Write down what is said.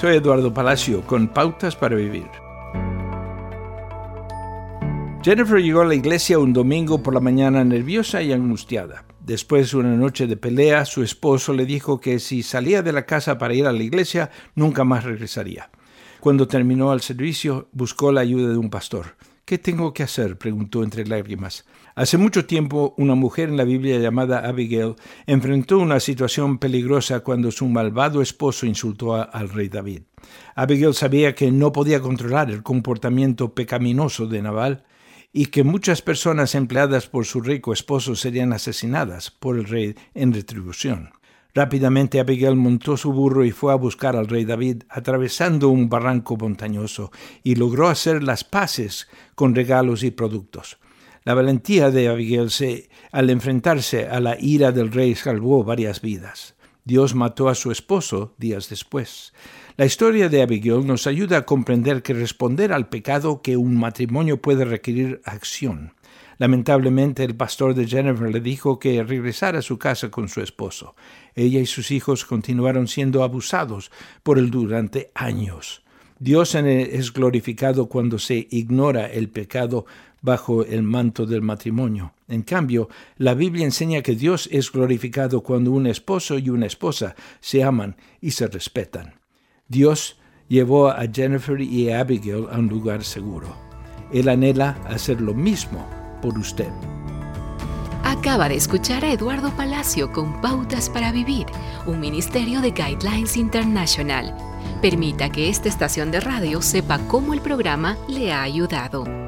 Soy Eduardo Palacio con Pautas para Vivir. Jennifer llegó a la iglesia un domingo por la mañana nerviosa y angustiada. Después de una noche de pelea, su esposo le dijo que si salía de la casa para ir a la iglesia, nunca más regresaría. Cuando terminó el servicio, buscó la ayuda de un pastor. ¿Qué tengo que hacer? preguntó entre lágrimas. Hace mucho tiempo, una mujer en la Biblia llamada Abigail enfrentó una situación peligrosa cuando su malvado esposo insultó al rey David. Abigail sabía que no podía controlar el comportamiento pecaminoso de Nabal y que muchas personas empleadas por su rico esposo serían asesinadas por el rey en retribución. Rápidamente Abigail montó su burro y fue a buscar al rey David, atravesando un barranco montañoso, y logró hacer las paces con regalos y productos. La valentía de Abigail se, al enfrentarse a la ira del rey salvó varias vidas. Dios mató a su esposo días después. La historia de Abigail nos ayuda a comprender que responder al pecado que un matrimonio puede requerir acción. Lamentablemente el pastor de Jennifer le dijo que regresara a su casa con su esposo. Ella y sus hijos continuaron siendo abusados por él durante años. Dios es glorificado cuando se ignora el pecado bajo el manto del matrimonio. En cambio, la Biblia enseña que Dios es glorificado cuando un esposo y una esposa se aman y se respetan. Dios llevó a Jennifer y a Abigail a un lugar seguro. Él anhela hacer lo mismo por usted. Acaba de escuchar a Eduardo Palacio con Pautas para Vivir, un ministerio de Guidelines International. Permita que esta estación de radio sepa cómo el programa le ha ayudado.